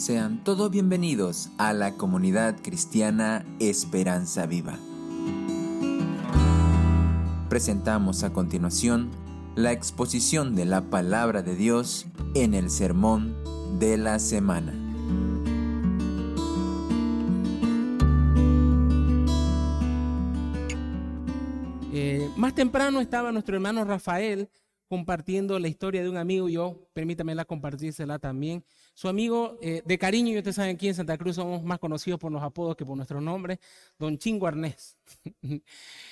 Sean todos bienvenidos a la comunidad cristiana Esperanza Viva. Presentamos a continuación la exposición de la palabra de Dios en el sermón de la semana. Eh, más temprano estaba nuestro hermano Rafael compartiendo la historia de un amigo, yo permítame la compartírsela también. Su amigo eh, de cariño, y ustedes saben aquí en Santa Cruz somos más conocidos por los apodos que por nuestros nombres, don Chingo Arnés.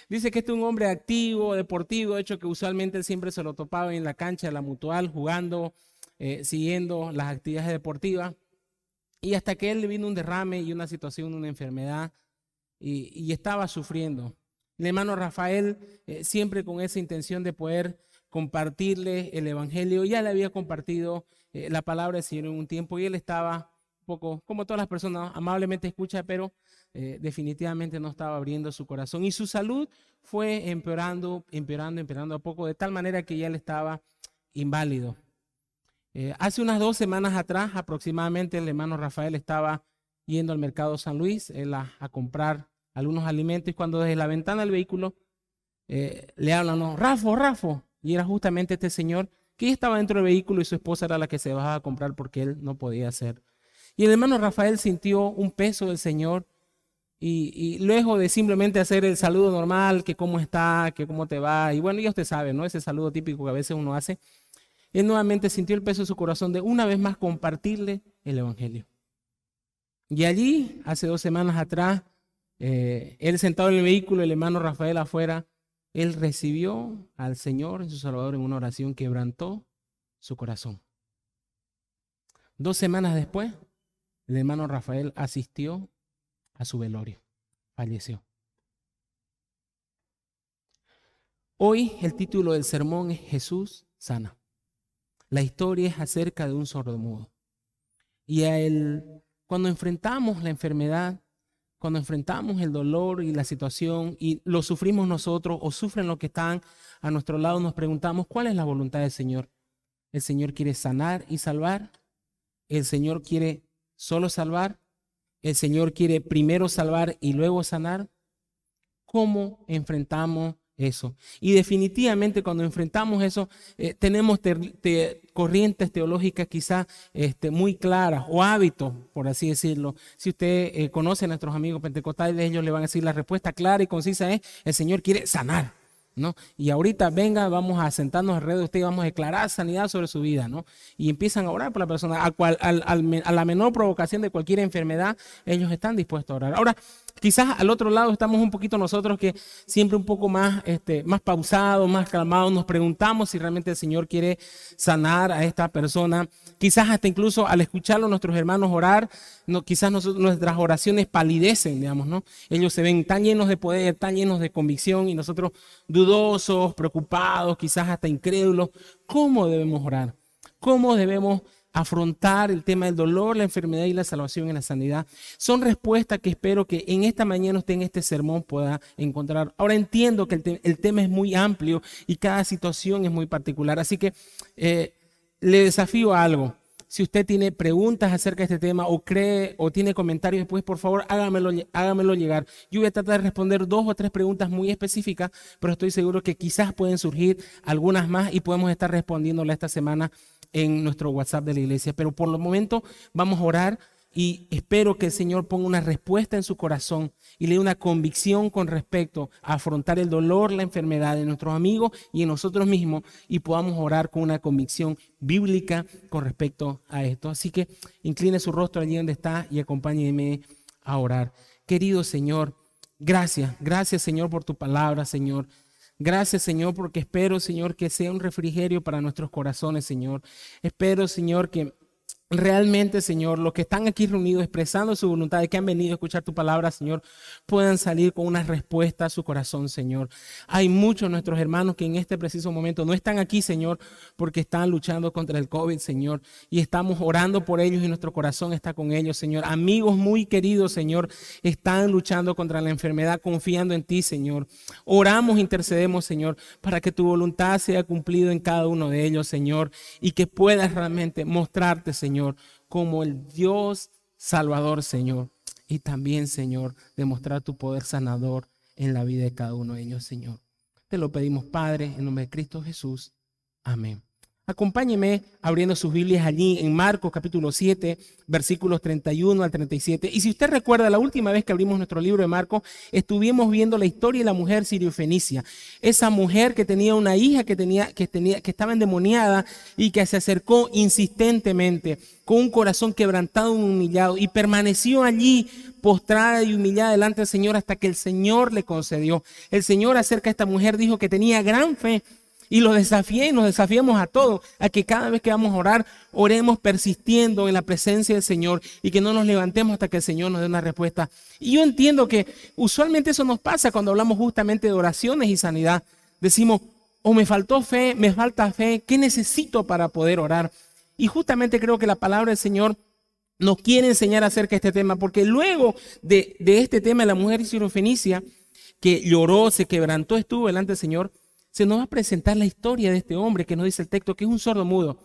Dice que este es un hombre activo, deportivo, de hecho que usualmente siempre se lo topaba en la cancha de la mutual, jugando, eh, siguiendo las actividades deportivas. Y hasta que él le vino un derrame y una situación, una enfermedad, y, estaba sufriendo. El hermano Rafael, eh, siempre con esa intención de poder compartirle el Evangelio. Ya le había compartido eh, la palabra del Señor en un tiempo y él estaba un poco, como todas las personas, amablemente escucha, pero eh, definitivamente no estaba abriendo su corazón. Y su salud fue empeorando, empeorando, empeorando a poco, de tal manera que ya él estaba inválido. Eh, hace unas dos semanas atrás, aproximadamente, el hermano Rafael estaba yendo al mercado San Luis a, comprar algunos alimentos y cuando desde la ventana del vehículo le hablan, no, Rafo, Rafo, y era justamente este señor que estaba dentro del vehículo y su esposa era la que se bajaba a comprar porque él no podía hacer. Y el hermano Rafael sintió un peso del Señor y, luego de simplemente hacer el saludo normal, que cómo está, que cómo te va, y bueno, ya usted sabe, ¿no? Ese saludo típico que a veces uno hace, él nuevamente sintió el peso de su corazón de una vez más compartirle el Evangelio. Y allí, hace dos semanas atrás, eh, él sentado en el vehículo, el hermano Rafael afuera, él recibió al Señor en su Salvador en una oración, quebrantó su corazón. Dos semanas después, el hermano Rafael asistió a su velorio, falleció. Hoy el título del sermón es Jesús sana. La historia es acerca de un sordomudo. Y a él, cuando enfrentamos la enfermedad, cuando enfrentamos el dolor y la situación y lo sufrimos nosotros o sufren los que están a nuestro lado, nos preguntamos, ¿cuál es la voluntad del Señor? ¿El Señor quiere sanar y salvar? ¿El Señor quiere solo salvar? ¿El Señor quiere primero salvar y luego sanar? ¿Cómo enfrentamos eso. Y definitivamente cuando enfrentamos eso, eh, tenemos corrientes teológicas quizás este, muy claras o hábitos, por así decirlo. Si usted eh, conoce a nuestros amigos pentecostales, ellos le van a decir la respuesta clara y concisa es, el Señor quiere sanar. ¿No? Y ahorita venga, vamos a sentarnos alrededor de usted y vamos a declarar sanidad sobre su vida, ¿no? Y empiezan a orar por la persona, a, cual, a la menor provocación de cualquier enfermedad, ellos están dispuestos a orar. Ahora, Quizás al otro lado estamos un poquito nosotros que siempre un poco más, este, más pausados, más calmados, nos preguntamos si realmente el Señor quiere sanar a esta persona. Quizás hasta incluso al escucharlo nuestros hermanos orar, no, quizás nuestras oraciones palidecen, digamos, ¿no? Ellos se ven tan llenos de poder, tan llenos de convicción y nosotros dudosos, preocupados, quizás hasta incrédulos. ¿Cómo debemos orar? ¿Cómo debemos afrontar el tema del dolor, la enfermedad y la salvación en la sanidad. Son respuestas que espero que en esta mañana usted en este sermón pueda encontrar. Ahora entiendo que el, tema es muy amplio y cada situación es muy particular, así que eh, le desafío a algo. Si usted tiene preguntas acerca de este tema o cree o tiene comentarios después, por favor, hágamelo, hágamelo llegar. Yo voy a tratar de responder dos o tres preguntas muy específicas, pero estoy seguro que quizás pueden surgir algunas más y podemos estar respondiéndole esta semana en nuestro WhatsApp de la iglesia. Pero por el momento vamos a orar y espero que el Señor ponga una respuesta en su corazón y le dé una convicción con respecto a afrontar el dolor, la enfermedad de nuestros amigos y en nosotros mismos y podamos orar con una convicción bíblica con respecto a esto. Así que incline su rostro allí donde está y acompáñeme a orar. Querido Señor, gracias, gracias Señor por tu palabra, Señor. Gracias, Señor, porque espero, Señor, que sea un refrigerio para nuestros corazones, Señor. Espero, Señor, que realmente, Señor, los que están aquí reunidos expresando su voluntad y que han venido a escuchar tu palabra, Señor, puedan salir con una respuesta a su corazón, Señor. Hay muchos de nuestros hermanos que en este preciso momento no están aquí, Señor, porque están luchando contra el COVID, Señor, y estamos orando por ellos y nuestro corazón está con ellos, Señor. Amigos muy queridos, Señor, están luchando contra la enfermedad, confiando en ti, Señor. Oramos, intercedemos, Señor, para que tu voluntad sea cumplida en cada uno de ellos, Señor, y que puedas realmente mostrarte, Señor como el Dios Salvador, Señor. Y también, Señor, demostrar tu poder sanador en la vida de cada uno de ellos, Señor. Te lo pedimos, Padre, en nombre de Cristo Jesús. Amén. Acompáñeme abriendo sus Biblias allí en Marcos capítulo 7, versículos 31 al 37. Y si usted recuerda, la última vez que abrimos nuestro libro de Marcos, estuvimos viendo la historia de la mujer siriofenicia. Esa mujer que tenía una hija que, tenía, que, tenía, que estaba endemoniada y que se acercó insistentemente con un corazón quebrantado y humillado y permaneció allí postrada y humillada delante del Señor hasta que el Señor le concedió. El Señor acerca de esta mujer dijo que tenía gran fe y los desafié y nos desafiamos a todos, a que cada vez que vamos a orar, oremos persistiendo en la presencia del Señor y que no nos levantemos hasta que el Señor nos dé una respuesta. Y yo entiendo que usualmente eso nos pasa cuando hablamos justamente de oraciones y sanidad. Decimos, o me faltó fe, me falta fe, ¿qué necesito para poder orar? Y justamente creo que la palabra del Señor nos quiere enseñar acerca de este tema, porque luego de, este tema de la mujer sirofenicia, que lloró, se quebrantó, estuvo delante del Señor, se nos va a presentar la historia de este hombre que nos dice el texto, que es un sordo mudo.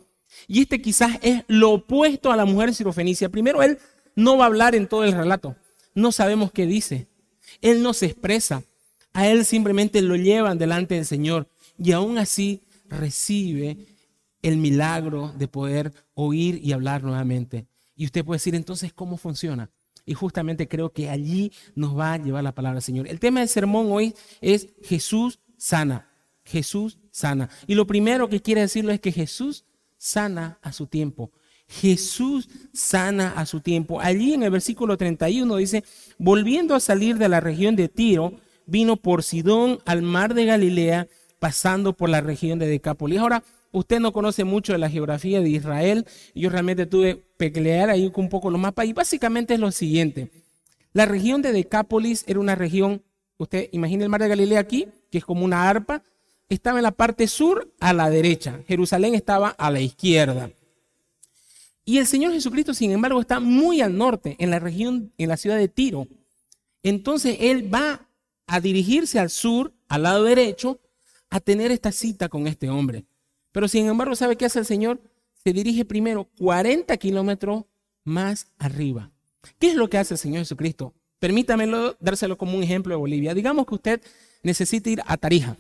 Y este quizás es lo opuesto a la mujer sirofenicia. Primero, él no va a hablar en todo el relato. No sabemos qué dice. Él no se expresa. A él simplemente lo llevan delante del Señor. Y aún así recibe el milagro de poder oír y hablar nuevamente. Y usted puede decir entonces cómo funciona. Y justamente creo que allí nos va a llevar la palabra del Señor. El tema del sermón hoy es Jesús sana. Jesús sana. Y lo primero que quiere decirlo es que Jesús sana a su tiempo. Jesús sana a su tiempo. Allí en el versículo 31 dice, volviendo a salir de la región de Tiro, vino por Sidón al mar de Galilea, pasando por la región de Decápolis. Ahora, usted no conoce mucho de la geografía de Israel. Yo realmente tuve que leer ahí un poco los mapas y básicamente es lo siguiente. La región de Decápolis era una región, usted imagina el mar de Galilea aquí, que es como una arpa, estaba en la parte sur a la derecha, Jerusalén estaba a la izquierda. Y el Señor Jesucristo, sin embargo, está muy al norte, en la región, en la ciudad de Tiro. Entonces Él va a dirigirse al sur, al lado derecho, a tener esta cita con este hombre. Pero sin embargo, ¿sabe qué hace el Señor? Se dirige primero 40 kilómetros más arriba. ¿Qué es lo que hace el Señor Jesucristo? Permítamelo dárselo como un ejemplo de Bolivia. Digamos que usted necesita ir a Tarija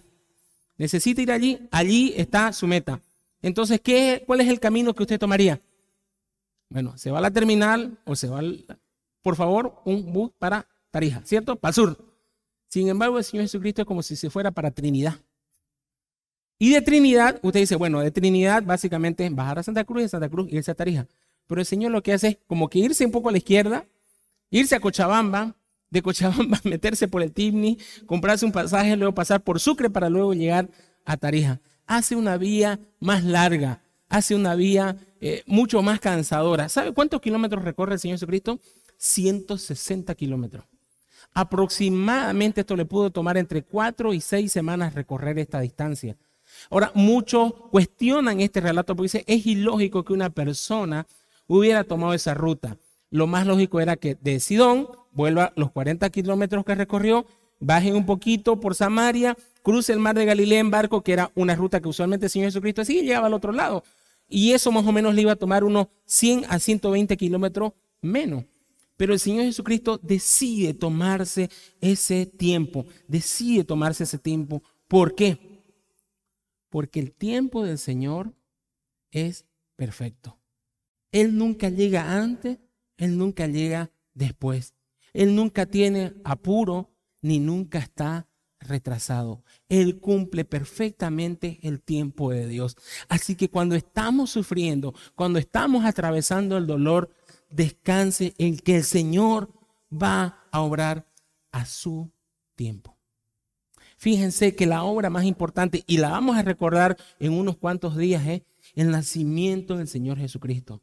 necesita ir allí, allí está su meta. Entonces, ¿qué, ¿cuál es el camino que usted tomaría? Bueno, se va a la terminal o se va, al, por favor, un bus para Tarija, ¿cierto? Para el sur. Sin embargo, el Señor Jesucristo es como si se fuera para Trinidad. Y de Trinidad, usted dice, bueno, de Trinidad básicamente bajar a Santa Cruz de Santa Cruz irse a Tarija. Pero el Señor lo que hace es como que irse un poco a la izquierda, irse a Cochabamba, de Cochabamba, meterse por el Timni, comprarse un pasaje, luego pasar por Sucre para luego llegar a Tarija. Hace una vía más larga, hace una vía eh, mucho más cansadora. ¿Sabe cuántos kilómetros recorre el Señor Jesucristo? 160 kilómetros. Aproximadamente esto le pudo tomar entre cuatro y seis semanas recorrer esta distancia. Ahora, muchos cuestionan este relato porque dice, es ilógico que una persona hubiera tomado esa ruta. Lo más lógico era que de Sidón vuelva los 40 kilómetros que recorrió, baje un poquito por Samaria, cruce el mar de Galilea en barco, que era una ruta que usualmente el Señor Jesucristo hacía y llegaba al otro lado. Y eso más o menos le iba a tomar unos 100 a 120 kilómetros menos. Pero el Señor Jesucristo decide tomarse ese tiempo, decide tomarse ese tiempo. ¿Por qué? Porque el tiempo del Señor es perfecto. Él nunca llega antes, Él nunca llega después. Él nunca tiene apuro ni nunca está retrasado. Él cumple perfectamente el tiempo de Dios. Así que cuando estamos sufriendo, cuando estamos atravesando el dolor, descanse en que el Señor va a obrar a su tiempo. Fíjense que la obra más importante, y la vamos a recordar en unos cuantos días, es el nacimiento del Señor Jesucristo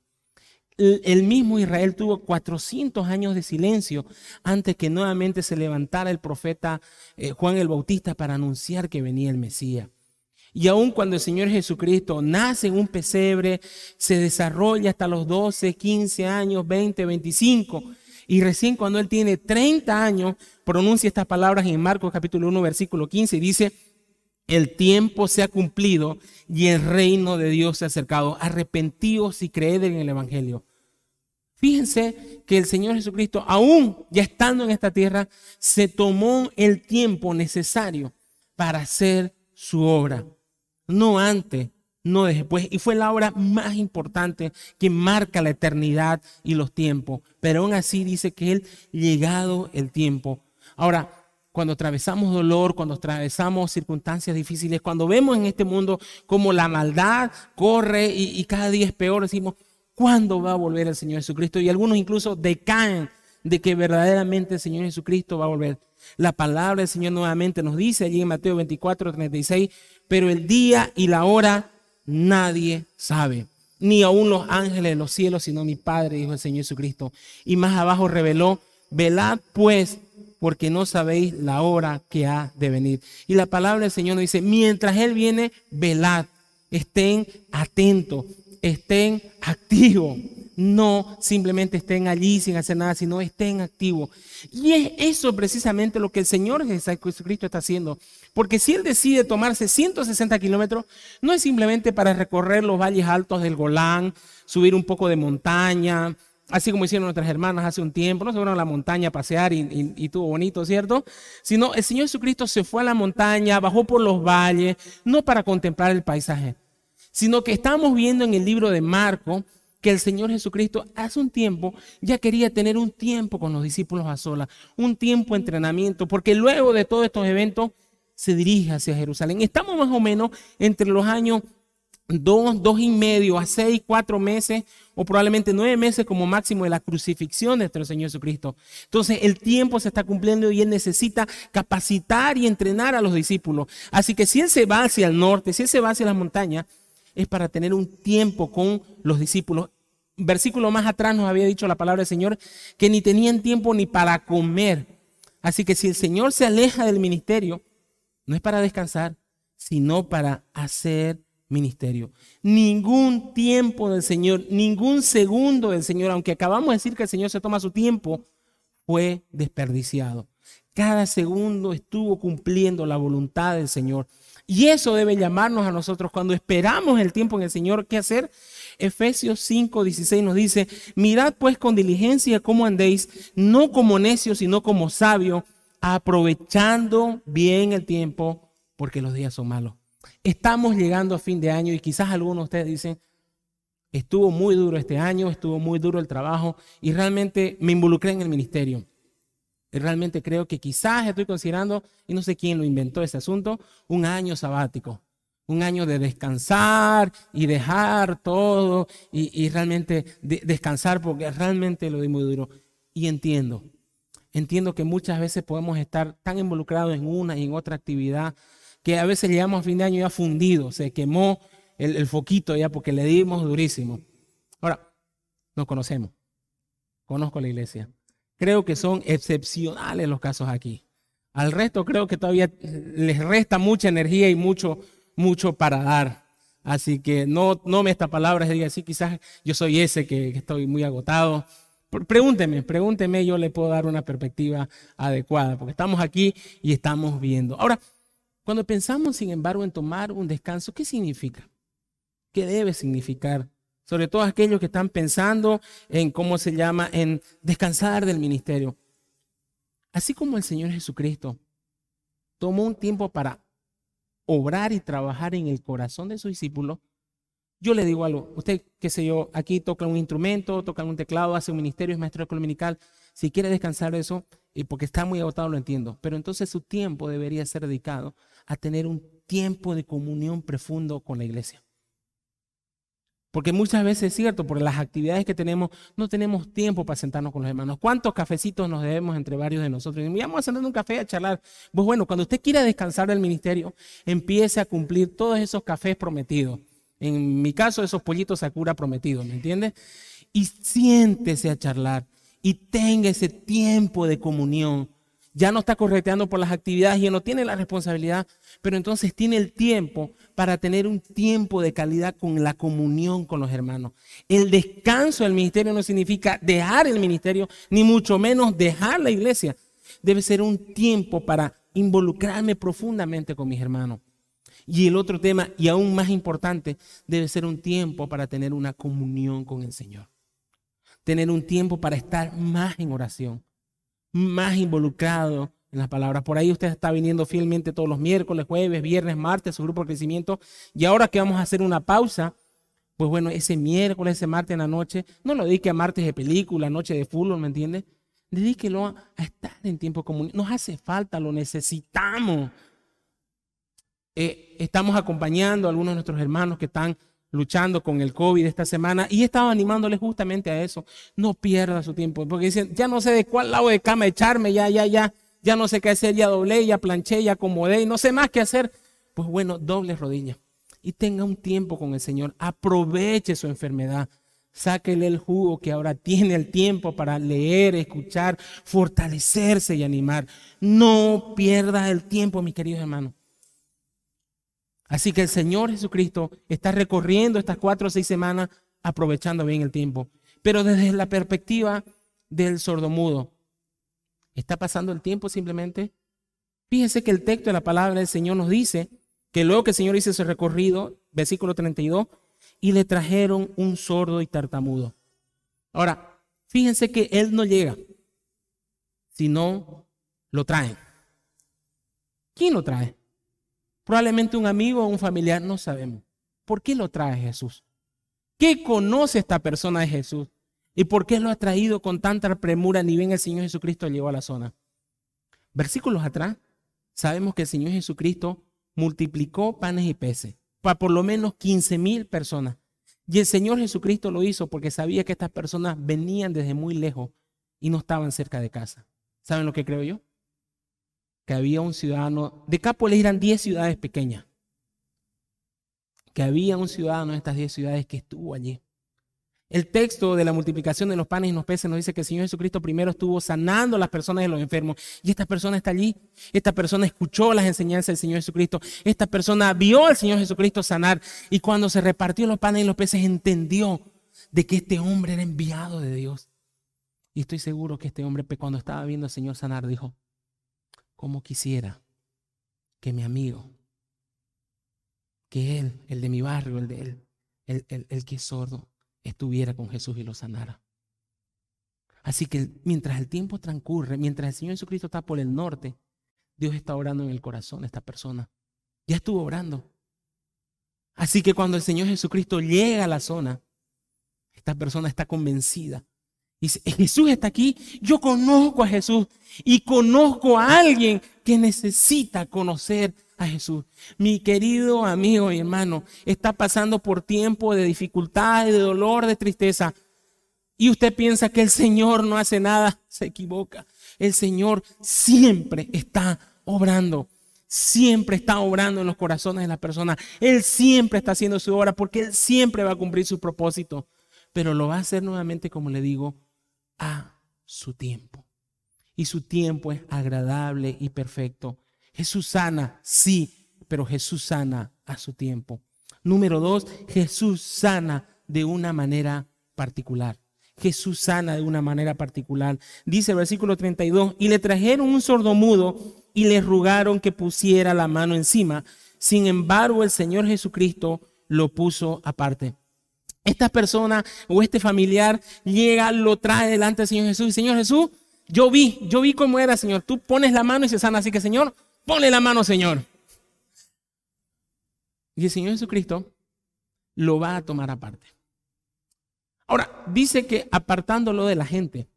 el mismo Israel tuvo 400 años de silencio antes que nuevamente se levantara el profeta eh, Juan el Bautista para anunciar que venía el Mesías. Y aun cuando el Señor Jesucristo nace en un pesebre, se desarrolla hasta los 12, 15 años, 20, 25, y recién cuando él tiene 30 años, pronuncia estas palabras en Marcos capítulo 1, versículo 15, y dice, el tiempo se ha cumplido y el reino de Dios se ha acercado. Arrepentíos y creed en el Evangelio. Fíjense que el Señor Jesucristo, aún ya estando en esta tierra, se tomó el tiempo necesario para hacer su obra. No antes, no después. Y fue la obra más importante que marca la eternidad y los tiempos. Pero aún así dice que Él, llegado el tiempo. Ahora, cuando atravesamos dolor, cuando atravesamos circunstancias difíciles, cuando vemos en este mundo como la maldad corre y, y cada día es peor, decimos, ¿Cuándo va a volver el Señor Jesucristo? Y algunos incluso decaen de que verdaderamente el Señor Jesucristo va a volver. La palabra del Señor nuevamente nos dice allí en Mateo 24, 36, pero el día y la hora nadie sabe, ni aun los ángeles de los cielos, sino mi Padre, dijo el Señor Jesucristo. Y más abajo reveló, velad pues, porque no sabéis la hora que ha de venir. Y la palabra del Señor nos dice, mientras Él viene, velad, estén atentos, estén activos. No simplemente estén allí sin hacer nada, sino estén activos. Y es eso precisamente lo que el Señor Jesucristo está haciendo. Porque si Él decide tomarse 160 kilómetros, no es simplemente para recorrer los valles altos del Golán, subir un poco de montaña, así como hicieron nuestras hermanas hace un tiempo, no se fueron a la montaña a pasear y, y, y, tuvo bonito, ¿cierto? Sino el Señor Jesucristo se fue a la montaña, bajó por los valles, no para contemplar el paisaje, sino que estamos viendo en el libro de Marco que el Señor Jesucristo hace un tiempo ya quería tener un tiempo con los discípulos a solas, un tiempo de entrenamiento, porque luego de todos estos eventos se dirige hacia Jerusalén. Estamos más o menos entre los años dos, dos y medio a seis, cuatro meses o probablemente nueve meses como máximo de la crucifixión de nuestro Señor Jesucristo. Entonces el tiempo se está cumpliendo y Él necesita capacitar y entrenar a los discípulos. Así que si Él se va hacia el norte, si Él se va hacia las montañas, es para tener un tiempo con los discípulos. Versículo más atrás nos había dicho la palabra del Señor que ni tenían tiempo ni para comer. Así que si el Señor se aleja del ministerio, no es para descansar, sino para hacer ministerio. Ningún tiempo del Señor, ningún segundo del Señor, aunque acabamos de decir que el Señor se toma su tiempo, fue desperdiciado. Cada segundo estuvo cumpliendo la voluntad del Señor. Y eso debe llamarnos a nosotros cuando esperamos el tiempo en el Señor. ¿Qué hacer? Efesios 5, 16 nos dice, mirad pues con diligencia cómo andéis, no como necios, sino como sabios, aprovechando bien el tiempo, porque los días son malos. Estamos llegando a fin de año y quizás algunos de ustedes dicen, estuvo muy duro este año, estuvo muy duro el trabajo y realmente me involucré en el ministerio realmente creo que quizás estoy considerando, y no sé quién lo inventó ese asunto, un año sabático. Un año de descansar y dejar todo y, realmente descansar porque realmente lo di muy duro. Y entiendo, entiendo que muchas veces podemos estar tan involucrados en una y en otra actividad que a veces llegamos a fin de año ya fundido, se quemó el, el foquito ya porque le dimos durísimo. Ahora, nos conocemos, conozco la iglesia. Creo que son excepcionales los casos aquí. Al resto creo que todavía les resta mucha energía y mucho, mucho para dar. Así que no, no me esta palabra diga así, quizás yo soy ese que, que estoy muy agotado. Pregúnteme, pregúnteme, yo le puedo dar una perspectiva adecuada, porque estamos aquí y estamos viendo. Ahora, cuando pensamos, sin embargo, en tomar un descanso, ¿qué significa? ¿Qué debe significar sobre todo aquellos que están pensando en cómo se llama, en descansar del ministerio. Así como el Señor Jesucristo tomó un tiempo para obrar y trabajar en el corazón de sus discípulos, yo le digo algo, usted, qué sé yo, aquí toca un instrumento, toca un teclado, hace un ministerio, es maestro dominical, si quiere descansar de eso, y porque está muy agotado, lo entiendo, pero entonces su tiempo debería ser dedicado a tener un tiempo de comunión profundo con la iglesia. Porque muchas veces es cierto, por las actividades que tenemos, no tenemos tiempo para sentarnos con los hermanos. ¿Cuántos cafecitos nos debemos entre varios de nosotros? Y vamos a sentar un café a charlar. Pues bueno, cuando usted quiera descansar del ministerio, empiece a cumplir todos esos cafés prometidos. En mi caso, esos pollitos Sakura prometidos, ¿me entiende? Y siéntese a charlar y tenga ese tiempo de comunión ya no está correteando por las actividades, ya no tiene la responsabilidad, pero entonces tiene el tiempo para tener un tiempo de calidad con la comunión con los hermanos. El descanso del ministerio no significa dejar el ministerio, ni mucho menos dejar la iglesia. Debe ser un tiempo para involucrarme profundamente con mis hermanos. Y el otro tema, y aún más importante, debe ser un tiempo para tener una comunión con el Señor. tener un tiempo para estar más en oración, más involucrado en las palabras. Por ahí usted está viniendo fielmente todos los miércoles, jueves, viernes, martes, su grupo de crecimiento. Y ahora que vamos a hacer una pausa, pues bueno, ese miércoles, ese martes en la noche, no lo dedique a martes de película, noche de fútbol, ¿me entiende? Dedíquelo a, estar en tiempo común. Nos hace falta, lo necesitamos. Eh, estamos acompañando a algunos de nuestros hermanos que están luchando con el COVID esta semana y he estado animándoles justamente a eso. No pierda su tiempo, porque dicen, ya no sé de cuál lado de cama echarme, ya, ya, ya, ya no sé qué hacer, ya doblé, ya planché, ya acomodé y no sé más qué hacer. Pues bueno, doble rodilla y tenga un tiempo con el Señor. Aproveche su enfermedad. Sáquele el jugo que ahora tiene el tiempo para leer, escuchar, fortalecerse y animar. No pierda el tiempo, mis queridos hermanos. Así que el Señor Jesucristo está recorriendo estas cuatro o seis semanas aprovechando bien el tiempo. Pero desde la perspectiva del sordomudo, ¿está pasando el tiempo simplemente? Fíjense que el texto de la palabra del Señor nos dice que luego que el Señor hizo ese recorrido, versículo 32, y le trajeron un sordo y tartamudo. Ahora, fíjense que él no llega, sino lo traen. ¿Quién lo trae? Probablemente un amigo o un familiar, no sabemos. ¿Por qué lo trae Jesús? ¿Qué conoce esta persona de Jesús? ¿Y por qué lo ha traído con tanta premura ni bien el Señor Jesucristo llegó a la zona? Versículos atrás, sabemos que el Señor Jesucristo multiplicó panes y peces para por lo menos 15 mil personas. Y el Señor Jesucristo lo hizo porque sabía que estas personas venían desde muy lejos y no estaban cerca de casa. ¿Saben lo que creo yo? Que había un ciudadano, de Cápoles eran 10 ciudades pequeñas, que había un ciudadano en estas 10 ciudades que estuvo allí. El texto de la multiplicación de los panes y los peces nos dice que el Señor Jesucristo primero estuvo sanando a las personas de los enfermos. Y esta persona está allí. Esta persona escuchó las enseñanzas del Señor Jesucristo. Esta persona vio al Señor Jesucristo sanar. Y cuando se repartió los panes y los peces, entendió de que este hombre era enviado de Dios. Y estoy seguro que este hombre, cuando estaba viendo al Señor sanar, dijo, ¿cómo quisiera que mi amigo, que él, el de mi barrio, el de él, el, el, el que es sordo, estuviera con Jesús y lo sanara. Así que mientras el tiempo transcurre, mientras el Señor Jesucristo está por el norte, Dios está orando en el corazón de esta persona. Ya estuvo orando. Así que cuando el Señor Jesucristo llega a la zona, esta persona está convencida. Dice, Jesús está aquí, yo conozco a Jesús y conozco a alguien que necesita conocer a Jesús. Mi querido amigo y hermano, está pasando por tiempo de dificultad, de dolor, de tristeza. Y usted piensa que el Señor no hace nada, se equivoca. El Señor siempre está obrando. Siempre está obrando en los corazones de las personas. Él siempre está haciendo su obra porque Él siempre va a cumplir su propósito. Pero lo va a hacer nuevamente, como le digo, a su tiempo. Y su tiempo es agradable y perfecto. Jesús sana, sí, pero Jesús sana a su tiempo. Número dos, Jesús sana de una manera particular. Jesús sana de una manera particular. Dice el versículo 32, y le trajeron un sordomudo y le rogaron que pusiera la mano encima. Sin embargo, el Señor Jesucristo lo puso aparte. Esta persona o este familiar llega, lo trae delante del Señor Jesús y Señor Jesús, yo vi, yo vi cómo era, Señor. Tú pones la mano y se sana. Así que, Señor, Ponle la mano, Señor. Y el Señor Jesucristo lo va a tomar aparte. Ahora, dice que apartándolo de la gente.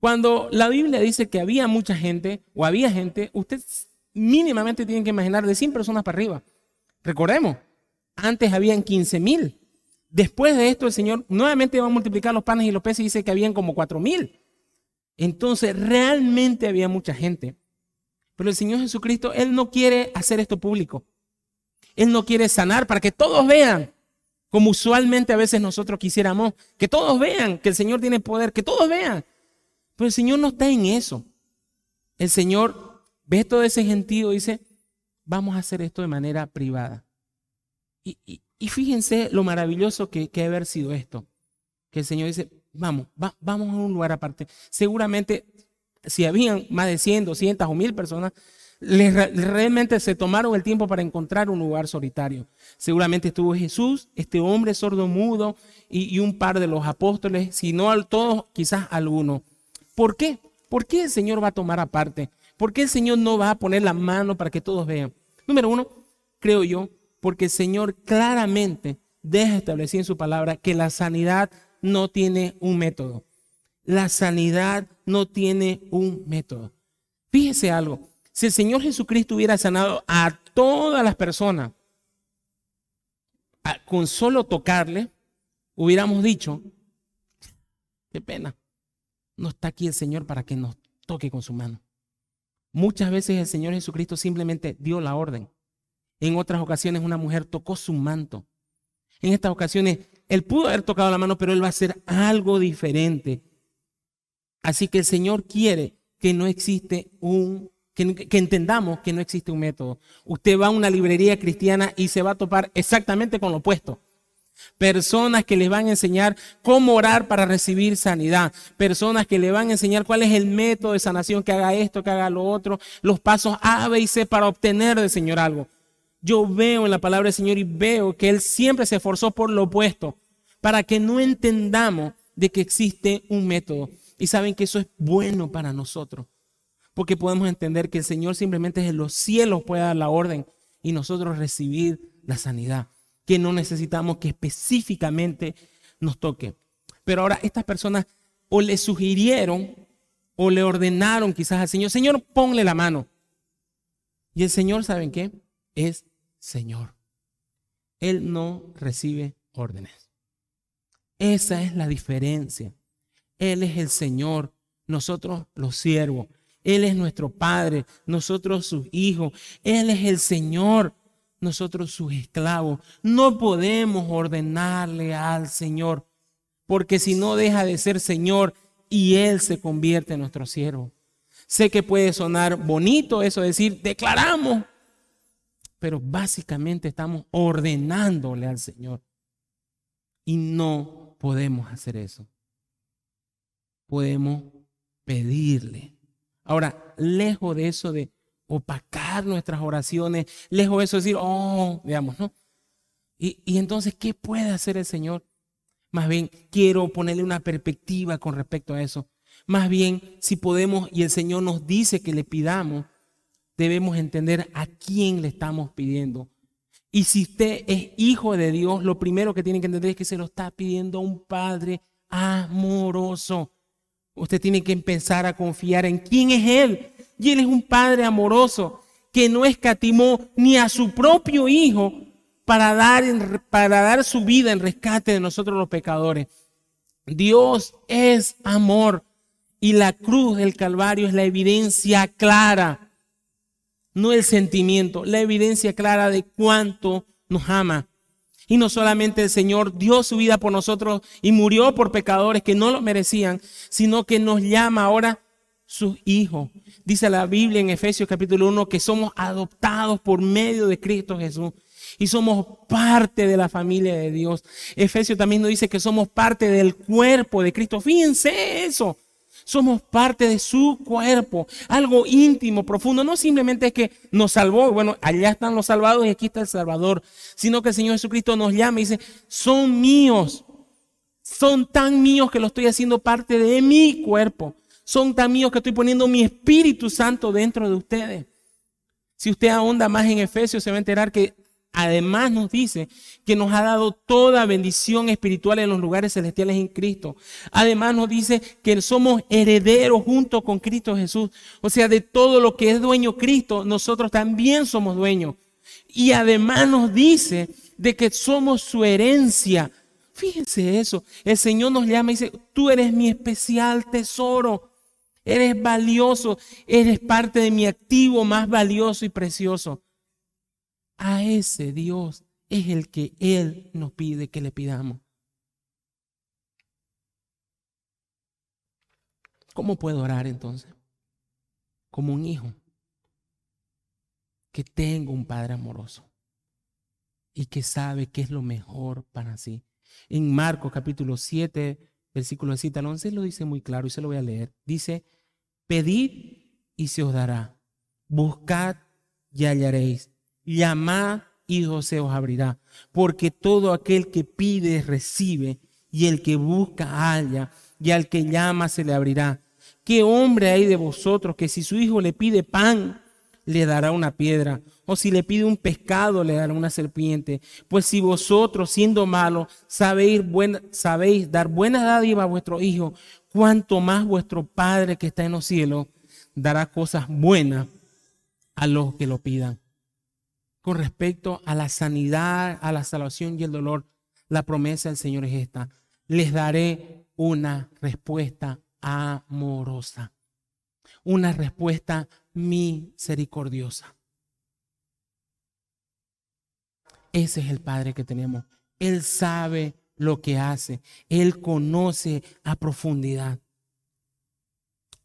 Cuando la Biblia dice que había mucha gente o había gente, usted mínimamente tiene que imaginar de 100 personas para arriba. Recordemos, antes habían 15 mil. Después de esto, el Señor nuevamente va a multiplicar los panes y los peces y dice que habían como 4 mil. Entonces, realmente había mucha gente. Pero el Señor Jesucristo, Él no quiere hacer esto público. Él no quiere sanar para que todos vean, como usualmente a veces nosotros quisiéramos, que todos vean que el Señor tiene poder, que todos vean. Pero el Señor no está en eso. El Señor ve todo ese sentido y dice, vamos a hacer esto de manera privada. Y, fíjense lo maravilloso que, que haber sido esto. Que el Señor dice, vamos, vamos a un lugar aparte. Seguramente si habían más de 100, 200 o 1000 personas, realmente se tomaron el tiempo para encontrar un lugar solitario. Seguramente estuvo Jesús, este hombre sordo mudo y, y un par de los apóstoles, si no al todos, quizás alguno. ¿Por qué? ¿Por qué el Señor va a tomar aparte? ¿Por qué el Señor no va a poner la mano para que todos vean? Número uno, creo yo, porque el Señor claramente deja establecido en su palabra que la sanidad no tiene un método. La sanidad no tiene un método. Fíjese algo, si el Señor Jesucristo hubiera sanado a todas las personas con solo tocarle, hubiéramos dicho, qué pena, no está aquí el Señor para que nos toque con su mano. Muchas veces el Señor Jesucristo simplemente dio la orden. En otras ocasiones una mujer tocó su manto. En estas ocasiones él pudo haber tocado la mano, pero él va a hacer algo diferente. Así que el Señor quiere que no existe un que, entendamos que no existe un método. Usted va a una librería cristiana y se va a topar exactamente con lo opuesto. Personas que les van a enseñar cómo orar para recibir sanidad. Personas que le van a enseñar cuál es el método de sanación, que haga esto, que haga lo otro, los pasos A, B y C para obtener del Señor algo. Yo veo en la palabra del Señor y veo que Él siempre se esforzó por lo opuesto, para que no entendamos de que existe un método. Y saben que eso es bueno para nosotros porque podemos entender que el Señor simplemente en los cielos puede dar la orden y nosotros recibir la sanidad, que no necesitamos que específicamente nos toque. Pero ahora estas personas o le sugirieron o le ordenaron quizás al Señor, Señor, ponle la mano. Y el Señor, ¿saben qué? Es Señor. Él no recibe órdenes. Esa es la diferencia. Él es el Señor, nosotros los siervos. Él es nuestro Padre, nosotros sus hijos. Él es el Señor, nosotros sus esclavos. No podemos ordenarle al Señor, porque si no deja de ser Señor y Él se convierte en nuestro siervo. Sé que puede sonar bonito eso, decir, declaramos, pero básicamente estamos ordenándole al Señor. Y no podemos hacer eso. Podemos pedirle. Ahora, lejos de eso de opacar nuestras oraciones, lejos de eso de decir, oh, veamos, ¿no? Y, y entonces, ¿qué puede hacer el Señor? Más bien, quiero ponerle una perspectiva con respecto a eso. Más bien, si podemos y el Señor nos dice que le pidamos, debemos entender a quién le estamos pidiendo. Y si usted es hijo de Dios, lo primero que tiene que entender es que se lo está pidiendo a un Padre amoroso. Usted tiene que empezar a confiar en quién es Él. Y Él es un Padre amoroso que no escatimó ni a su propio Hijo para dar, para dar su vida en rescate de nosotros los pecadores. Dios es amor y la cruz del Calvario es la evidencia clara, no el sentimiento, la evidencia clara de cuánto nos ama. Y no solamente el Señor dio su vida por nosotros y murió por pecadores que no lo merecían, sino que nos llama ahora sus hijos. Dice la Biblia en Efesios capítulo 1 que somos adoptados por medio de Cristo Jesús y somos parte de la familia de Dios. Efesios también nos dice que somos parte del cuerpo de Cristo. Fíjense eso. Somos parte de su cuerpo, algo íntimo, profundo. No simplemente es que nos salvó, bueno, allá están los salvados y aquí está el Salvador, sino que el Señor Jesucristo nos llama y dice, son míos, son tan míos que lo estoy haciendo parte de mi cuerpo, son tan míos que estoy poniendo mi Espíritu Santo dentro de ustedes. Si usted ahonda más en Efesios, se va a enterar que Además nos dice que nos ha dado toda bendición espiritual en los lugares celestiales en Cristo. Además nos dice que somos herederos junto con Cristo Jesús. O sea, de todo lo que es dueño Cristo, nosotros también somos dueños. Y además nos dice de que somos su herencia. Fíjense eso. El Señor nos llama y dice, tú eres mi especial tesoro. Eres valioso. Eres parte de mi activo más valioso y precioso. A ese Dios es el que Él nos pide que le pidamos. ¿Cómo puedo orar entonces? Como un hijo que tengo un padre amoroso y que sabe qué es lo mejor para sí. En Marcos capítulo 7, versículo 7 al 11 lo dice muy claro y se lo voy a leer. Dice, pedid y se os dará. buscad y hallaréis, llamad y José os abrirá, porque todo aquel que pide recibe, y el que busca halla, y al que llama se le abrirá. ¿Qué hombre hay de vosotros que si su hijo le pide pan, le dará una piedra? O si le pide un pescado, le dará una serpiente. Pues si vosotros, siendo malos, sabéis, sabéis dar buena dádiva a vuestro hijo, cuanto más vuestro Padre que está en los cielos dará cosas buenas a los que lo pidan. Con respecto a la sanidad, a la salvación y el dolor, la promesa del Señor es esta. Les daré una respuesta amorosa, una respuesta misericordiosa. Ese es el Padre que tenemos. Él sabe lo que hace. Él conoce a profundidad.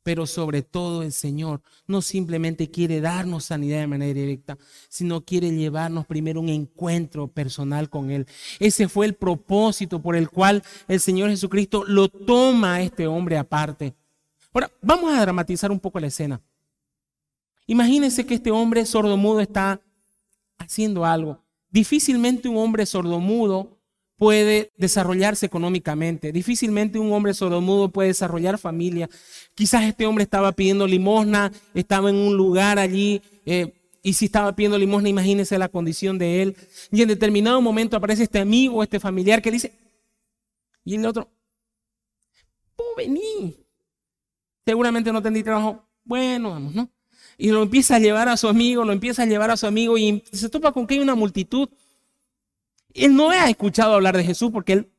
Pero sobre todo el Señor no simplemente quiere darnos sanidad de manera directa, sino quiere llevarnos primero un encuentro personal con Él. Ese fue el propósito por el cual el Señor Jesucristo lo toma a este hombre aparte. Ahora, vamos a dramatizar un poco la escena. Imagínense que este hombre sordomudo está haciendo algo. Difícilmente un hombre sordomudo puede desarrollarse económicamente. Difícilmente un hombre sordomudo puede desarrollar familia. Quizás este hombre estaba pidiendo limosna, estaba en un lugar allí, eh, y si estaba pidiendo limosna, imagínense la condición de él. Y en determinado momento aparece este amigo, este familiar que dice, y el otro, ¡Tú vení! Seguramente no tendrí trabajo. Bueno, vamos, ¿no? Y lo empieza a llevar a su amigo, lo empieza a llevar a su amigo y se topa con que hay una multitud él no ha escuchado hablar de Jesús porque él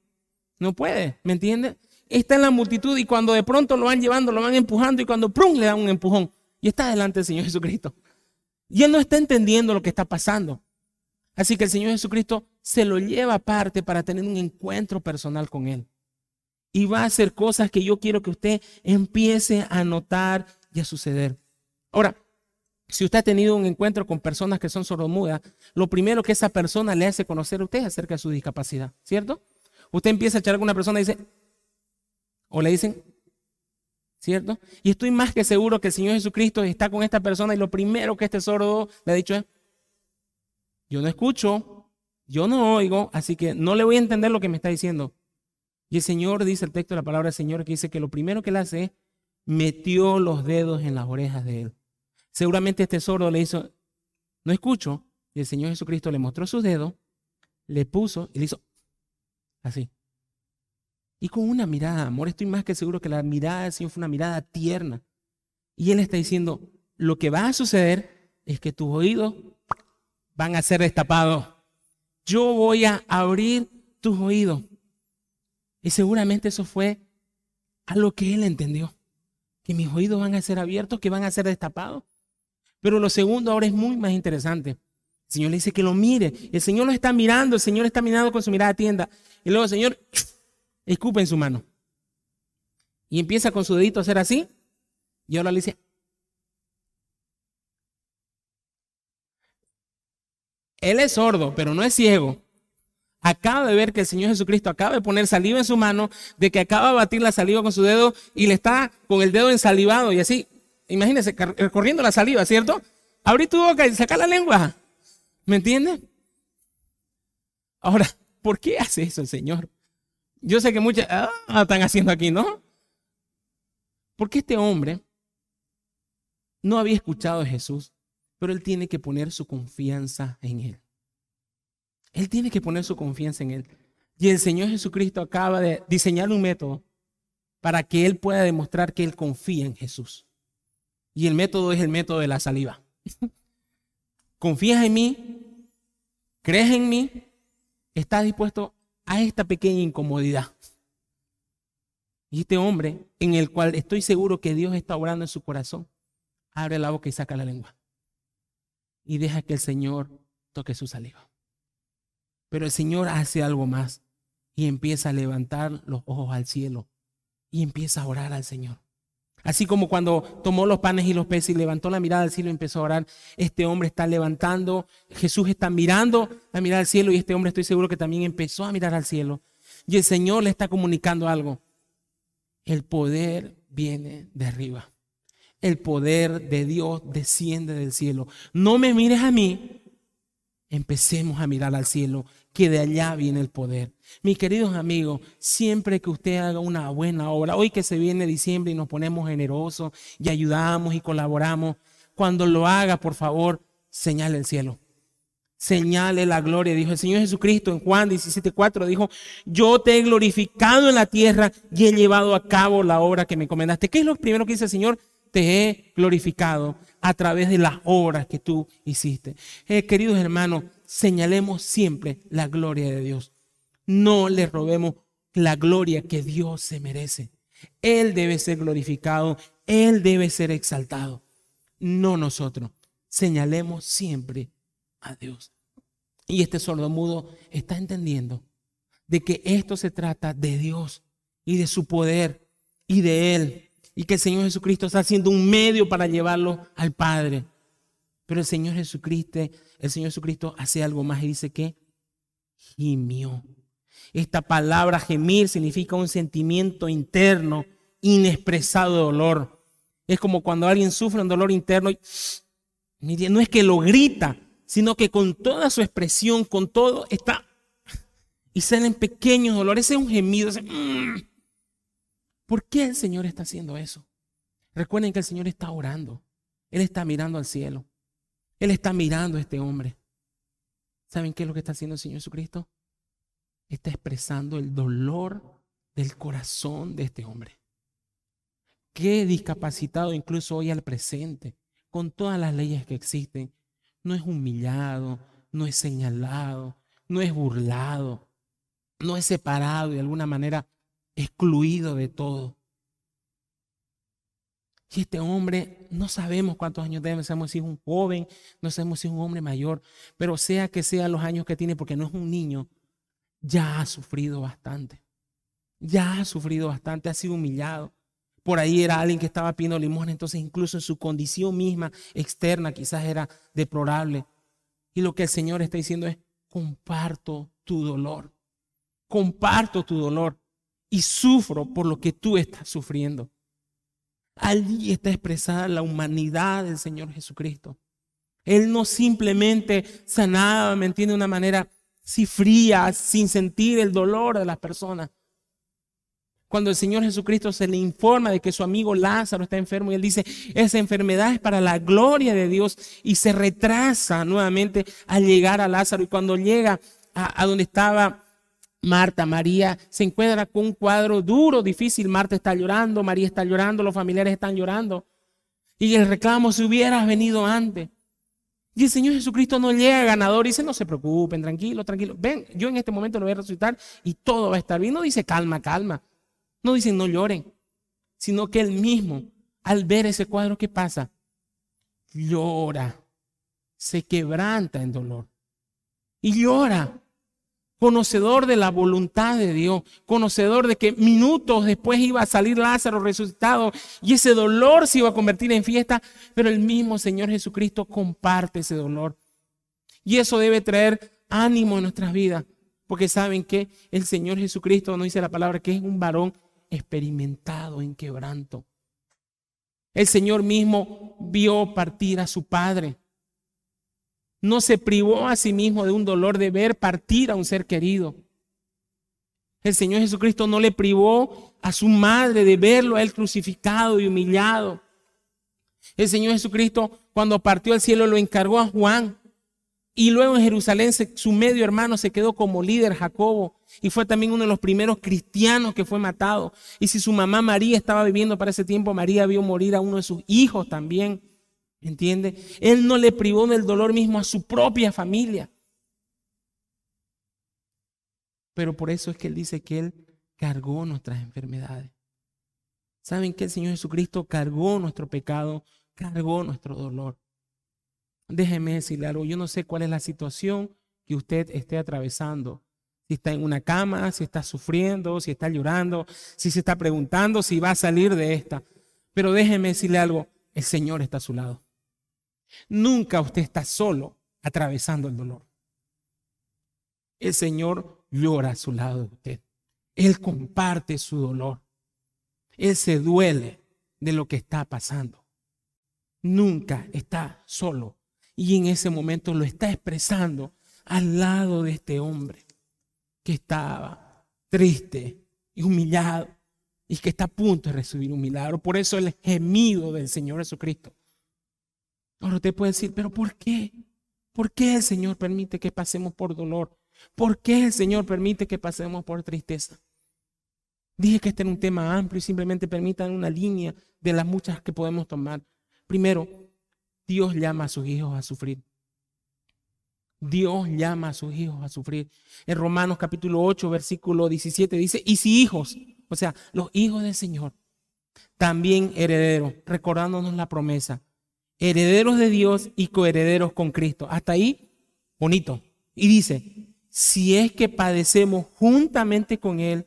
no puede, ¿me entiende? Está en la multitud y cuando de pronto lo van llevando, lo van empujando y cuando ¡prum! le dan un empujón y está delante del Señor Jesucristo. Y él no está entendiendo lo que está pasando. Así que el Señor Jesucristo se lo lleva aparte para tener un encuentro personal con él. Y va a hacer cosas que yo quiero que usted empiece a notar y a suceder. Ahora, si usted ha tenido un encuentro con personas que son sordomudas, lo primero que esa persona le hace conocer a usted es acerca de su discapacidad, ¿cierto? Usted empieza a echar con una persona y dice, o le dicen, ¿cierto? Y estoy más que seguro que el Señor Jesucristo está con esta persona y lo primero que este sordo le ha dicho es, yo no escucho, yo no oigo, así que no le voy a entender lo que me está diciendo. Y el Señor dice el texto de la palabra del Señor que dice que lo primero que le hace es metió los dedos en las orejas de él. Seguramente este sordo le hizo, no escucho, y el Señor Jesucristo le mostró sus dedos, le puso y le hizo así. Y con una mirada, amor, estoy más que seguro que la mirada del Señor fue una mirada tierna. Y Él está diciendo, lo que va a suceder es que tus oídos van a ser destapados. Yo voy a abrir tus oídos. Y seguramente eso fue a lo que Él entendió. Que mis oídos van a ser abiertos, que van a ser destapados. Pero lo segundo ahora es muy más interesante. El Señor le dice que lo mire. El Señor lo está mirando, el Señor está mirando con su mirada tienda. Y luego el Señor escupe en su mano. Y empieza con su dedito a hacer así. Y ahora le dice, Él es sordo, pero no es ciego. Acaba de ver que el Señor Jesucristo acaba de poner saliva en su mano, de que acaba de batir la saliva con su dedo y le está con el dedo ensalivado y así imagínese, corriendo la saliva, ¿cierto? Abrí tu boca y saca la lengua. ¿Me entiende? Ahora, ¿por qué hace eso el Señor? Yo sé que muchas ah, están haciendo aquí, ¿no? Porque este hombre no había escuchado a Jesús, pero él tiene que poner su confianza en él. Él tiene que poner su confianza en él. Y el Señor Jesucristo acaba de diseñar un método para que él pueda demostrar que él confía en Jesús. Y el método es el método de la saliva. ¿Confías en mí? ¿Crees en mí? ¿Estás dispuesto a esta pequeña incomodidad? Y este hombre, en el cual estoy seguro que Dios está obrando en su corazón, abre la boca y saca la lengua. Y deja que el Señor toque su saliva. Pero el Señor hace algo más y empieza a levantar los ojos al cielo y empieza a orar al Señor. Así como cuando tomó los panes y los peces y levantó la mirada al cielo y empezó a orar, este hombre está levantando, Jesús está mirando la mirada al cielo y este hombre estoy seguro que también empezó a mirar al cielo. Y el Señor le está comunicando algo. El poder viene de arriba. el poder de Dios desciende del cielo. No me mires a mí, empecemos a mirar al cielo, que de allá viene el poder. Mis queridos amigos, siempre que usted haga una buena obra, hoy que se viene diciembre y nos ponemos generosos y ayudamos y colaboramos, cuando lo haga, por favor, señale el cielo. Señale la gloria. Dijo el Señor Jesucristo en Juan 17:4, dijo, yo te he glorificado en la tierra y he llevado a cabo la obra que me encomendaste. ¿Qué es lo primero que dice el Señor? Te he glorificado a través de las obras que tú hiciste. Eh, queridos hermanos, señalemos siempre la gloria de Dios. No le robemos la gloria que Dios se merece. Él debe ser glorificado, Él debe ser exaltado, no nosotros. Señalemos siempre a Dios. Y este sordomudo está entendiendo de que esto se trata de Dios y de su poder y de Él. Y que el Señor Jesucristo está haciendo un medio para llevarlo al Padre. Pero el Señor Jesucristo, el Señor Jesucristo hace algo más y dice que gimió. Esta palabra gemir significa un sentimiento interno inexpresado de dolor. Es como cuando alguien sufre un dolor interno y no es que lo grita, sino que con toda su expresión, con todo, está y salen pequeños dolores. Ese es un gemido. Mm". ¿Por qué el Señor está haciendo eso? Recuerden que el Señor está orando. Él está mirando al cielo. Él está mirando a este hombre. ¿Saben qué es lo que está haciendo el Señor Jesucristo? Está expresando el dolor del corazón de este hombre. Qué discapacitado incluso hoy al presente, con todas las leyes que existen, no es humillado, no es señalado, no es burlado, no es separado de alguna manera excluido de todo. Y este hombre, no sabemos cuántos años tiene, no sabemos si es un joven, no sabemos si es un hombre mayor, pero sea que sean los años que tiene, porque no es un niño, ya ha sufrido bastante. Ya ha sufrido bastante, ha sido humillado. Por ahí era alguien que estaba pidiendo limosna, entonces incluso en su condición misma externa quizás era deplorable. Y lo que el Señor está diciendo es, comparto tu dolor, comparto tu dolor y sufro por lo que tú estás sufriendo. Allí está expresada la humanidad del Señor Jesucristo. Él no simplemente sanaba, ¿me entiende? De una manera así fría, sin sentir el dolor de las personas. Cuando el Señor Jesucristo se le informa de que su amigo Lázaro está enfermo y él dice, esa enfermedad es para la gloria de Dios y se retrasa nuevamente al llegar a Lázaro y cuando llega a donde estaba Marta, María se encuentra con un cuadro duro, difícil. Marta está llorando, María está llorando, los familiares están llorando. Y el reclamo, si hubieras venido antes. Y el Señor Jesucristo no llega ganador y dice, no se preocupen, tranquilo, tranquilo. Ven, yo en este momento lo voy a resucitar y todo va a estar bien. No dice calma, calma. No dice no lloren, sino que él mismo, al ver ese cuadro, ¿qué pasa? Llora, se quebranta en dolor. Y llora conocedor de la voluntad de Dios, conocedor de que minutos después iba a salir Lázaro resucitado y ese dolor se iba a convertir en fiesta, pero el mismo Señor Jesucristo comparte ese dolor. Y eso debe traer ánimo en nuestras vidas, porque saben que el Señor Jesucristo, no dice la palabra, que es un varón experimentado en quebranto. El Señor mismo vio partir a su Padre no se privó a sí mismo de un dolor de ver partir a un ser querido. El Señor Jesucristo no le privó a su madre de verlo a él crucificado y humillado. El Señor Jesucristo cuando partió al cielo lo encargó a Juan. Y luego en Jerusalén su medio hermano se quedó como líder, Jacobo, y fue también uno de los primeros cristianos que fue matado. Y si su mamá María estaba viviendo para ese tiempo, María vio morir a uno de sus hijos también. ¿Entiende? Él no le privó del dolor mismo a su propia familia. Pero por eso es que Él dice que Él cargó nuestras enfermedades. ¿Saben que el Señor Jesucristo cargó nuestro pecado, cargó nuestro dolor? Déjeme decirle algo, yo no sé cuál es la situación que usted esté atravesando. Si está en una cama, si está sufriendo, si está llorando, si se está preguntando si va a salir de esta. Pero déjeme decirle algo, el Señor está a su lado. Nunca usted está solo atravesando el dolor. El Señor llora a su lado de usted. Él comparte su dolor. Él se duele de lo que está pasando. nunca está solo. Y en ese momento lo está expresando al lado de este hombre que estaba triste y humillado y que está a punto de recibir un milagro. Por eso el gemido del Señor Jesucristo. Ahora usted puede decir, pero ¿por qué? ¿Por qué el Señor permite que pasemos por dolor? ¿Por qué el Señor permite que pasemos por tristeza? Dije que este era un tema amplio y simplemente permitan una línea de las muchas que podemos tomar. Primero, Dios llama a sus hijos a sufrir. Dios llama a sus hijos a sufrir. En Romanos capítulo 8, versículo 17 dice, y si hijos, o sea, los hijos del Señor, también herederos, recordándonos la promesa, herederos de Dios y coherederos con Cristo. Hasta ahí, bonito. Y dice, si es que padecemos juntamente con Él,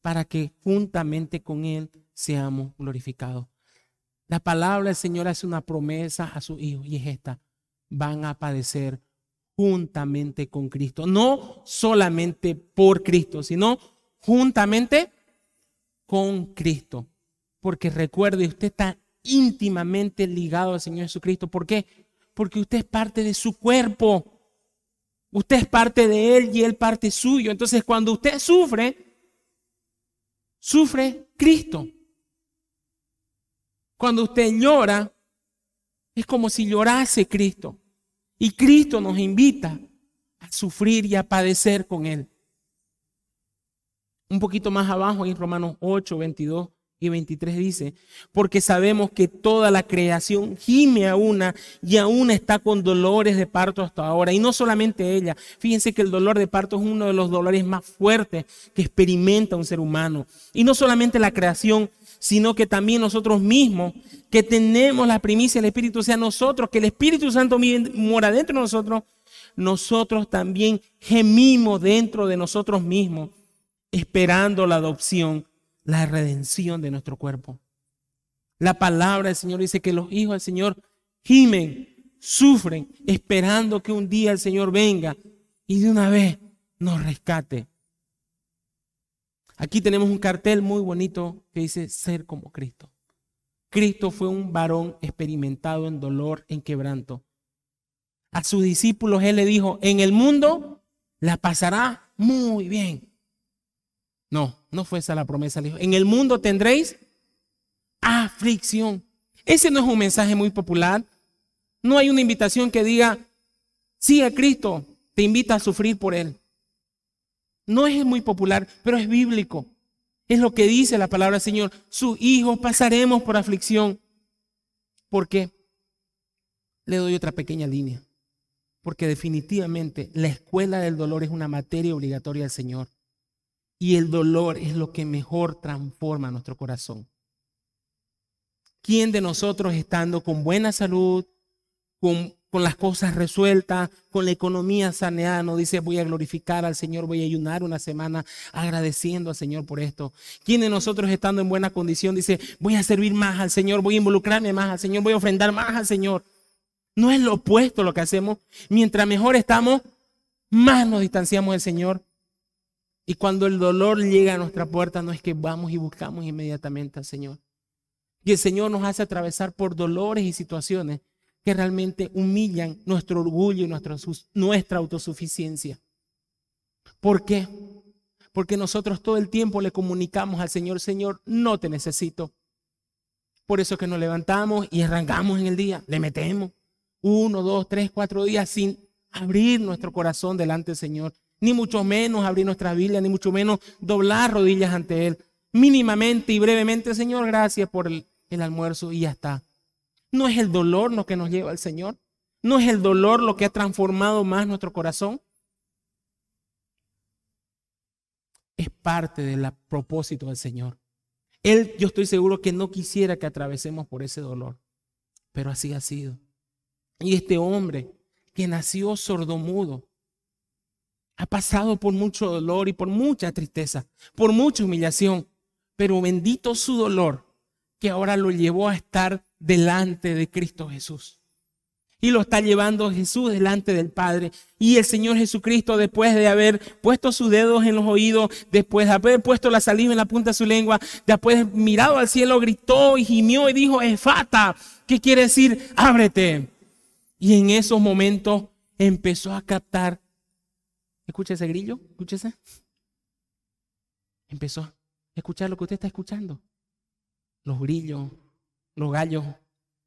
para que juntamente con Él seamos glorificados. La palabra del Señor hace una promesa a sus hijos y es esta. Van a padecer juntamente con Cristo. No solamente por Cristo, sino juntamente con Cristo. Porque recuerde, usted está íntimamente ligado al Señor Jesucristo. ¿Por qué? Porque usted es parte de su cuerpo. Usted es parte de Él y Él parte suyo. Entonces cuando usted sufre, sufre Cristo. Cuando usted llora, es como si llorase Cristo. Y Cristo nos invita a sufrir y a padecer con Él. Un poquito más abajo, en Romanos 8, 22 y 23 dice, porque sabemos que toda la creación gime a una y aún está con dolores de parto hasta ahora. Y no solamente ella, fíjense que el dolor de parto es uno de los dolores más fuertes que experimenta un ser humano. Y no solamente la creación, sino que también nosotros mismos, que tenemos la primicia del Espíritu, o sea, nosotros, que el Espíritu Santo mora dentro de nosotros, nosotros también gemimos dentro de nosotros mismos, esperando la adopción la redención de nuestro cuerpo. La palabra del Señor dice que los hijos del Señor gimen, sufren, esperando que un día el Señor venga y de una vez nos rescate. Aquí tenemos un cartel muy bonito que dice ser como Cristo. Cristo fue un varón experimentado en dolor, en quebranto. A sus discípulos él le dijo, en el mundo la pasará muy bien. No, no fue esa la promesa. Le dijo, en el mundo tendréis aflicción. Ese no es un mensaje muy popular. No hay una invitación que diga, sí a Cristo, te invita a sufrir por Él. No es muy popular, pero es bíblico. Es lo que dice la palabra del Señor. Sus hijos pasaremos por aflicción. ¿Por qué? Le doy otra pequeña línea. Porque definitivamente la escuela del dolor es una materia obligatoria del Señor. Y el dolor es lo que mejor transforma nuestro corazón. ¿Quién de nosotros estando con buena salud, con, con, las cosas resueltas, con la economía saneada, no dice voy a glorificar al Señor, voy a ayunar una semana agradeciendo al Señor por esto? ¿Quién de nosotros estando en buena condición dice voy a servir más al Señor, voy a involucrarme más al Señor, voy a ofrendar más al Señor? No es lo opuesto lo que hacemos. Mientras mejor estamos, más nos distanciamos del Señor. Y cuando el dolor llega a nuestra puerta, no es que vamos y buscamos inmediatamente al Señor. Y el Señor nos hace atravesar por dolores y situaciones que realmente humillan nuestro orgullo y nuestra, nuestra autosuficiencia. ¿Por qué? Porque nosotros todo el tiempo le comunicamos al Señor, Señor, no te necesito. Por eso que nos levantamos y arrancamos en el día, le metemos uno, dos, tres, cuatro días sin abrir nuestro corazón delante del Señor ni mucho menos abrir nuestra Biblia, ni mucho menos doblar rodillas ante Él. Mínimamente y brevemente, Señor, gracias por el, almuerzo y ya está. No es el dolor lo que nos lleva al Señor. No es el dolor lo que ha transformado más nuestro corazón. Es parte del propósito del Señor. Él, yo estoy seguro que no quisiera que atravesemos por ese dolor, pero así ha sido. Y este hombre que nació sordomudo, ha pasado por mucho dolor y por mucha tristeza, por mucha humillación, pero bendito su dolor que ahora lo llevó a estar delante de Cristo Jesús. Y lo está llevando Jesús delante del Padre. Y el Señor Jesucristo, después de haber puesto sus dedos en los oídos, después de haber puesto la saliva en la punta de su lengua, después de mirado al cielo, gritó y gimió y dijo, Efata, ¿Qué quiere decir? Ábrete. Y en esos momentos empezó a captar. Escucha ese grillo, escúchese. Empezó a escuchar lo que usted está escuchando. Los grillos, los gallos.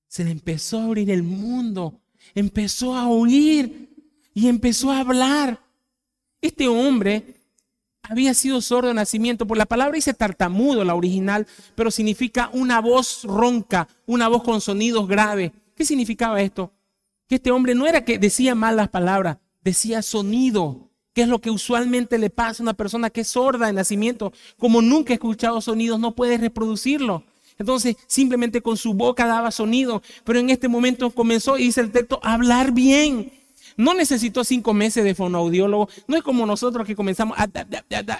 Se le empezó a abrir el mundo. Empezó a oír y empezó a hablar. Este hombre había sido sordo de nacimiento. Por la palabra dice tartamudo, la original, pero significa una voz ronca, una voz con sonidos graves. ¿Qué significaba esto? Que este hombre no era que decía mal las palabras, decía sonido, que es lo que usualmente le pasa a una persona que es sorda de nacimiento. Como nunca ha escuchado sonidos, no puede reproducirlo. Entonces simplemente con su boca daba sonido, pero en este momento comenzó, y dice el texto, a hablar bien. No necesitó cinco meses de fonoaudiólogo. No es como nosotros que comenzamos a,